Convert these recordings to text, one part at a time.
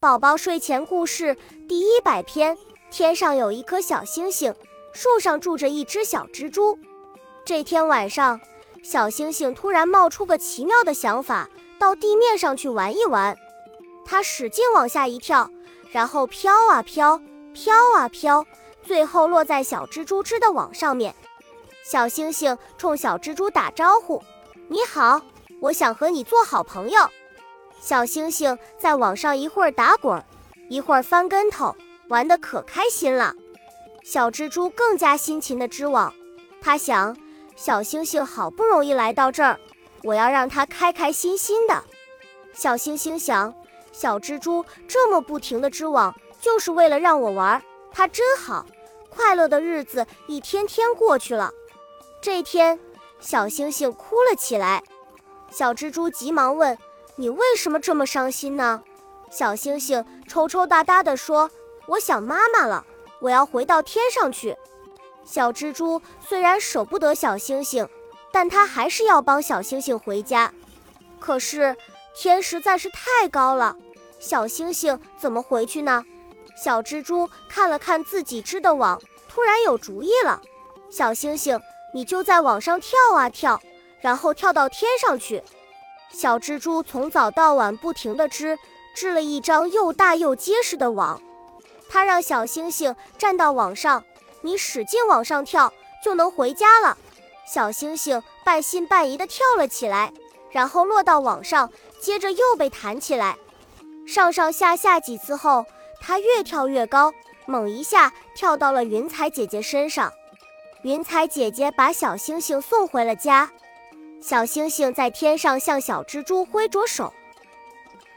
宝宝睡前故事第一百篇：天上有一颗小星星，树上住着一只小蜘蛛。这天晚上，小星星突然冒出个奇妙的想法，到地面上去玩一玩。它使劲往下一跳，然后飘啊飘，飘啊飘，最后落在小蜘蛛织的网上面。小星星冲小蜘蛛打招呼：“你好，我想和你做好朋友。”小星星在网上一会儿打滚，一会儿翻跟头，玩得可开心了。小蜘蛛更加辛勤地织网。它想，小星星好不容易来到这儿，我要让它开开心心的。小星星想，小蜘蛛这么不停地织网，就是为了让我玩，它真好。快乐的日子一天天过去了。这天，小星星哭了起来。小蜘蛛急忙问。你为什么这么伤心呢？小星星抽抽搭搭地说：“我想妈妈了，我要回到天上去。”小蜘蛛虽然舍不得小星星，但它还是要帮小星星回家。可是天实在是太高了，小星星怎么回去呢？小蜘蛛看了看自己织的网，突然有主意了：“小星星，你就在网上跳啊跳，然后跳到天上去。”小蜘蛛从早到晚不停地织，织了一张又大又结实的网。它让小星星站到网上，你使劲往上跳，就能回家了。小星星半信半疑地跳了起来，然后落到网上，接着又被弹起来。上上下下几次后，它越跳越高，猛一下跳到了云彩姐姐身上。云彩姐姐把小星星送回了家。小星星在天上向小蜘蛛挥着手，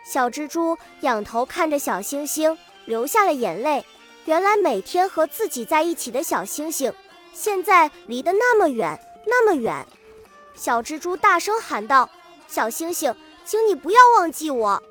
小蜘蛛仰头看着小星星，流下了眼泪。原来每天和自己在一起的小星星，现在离得那么远，那么远。小蜘蛛大声喊道：“小星星，请你不要忘记我。”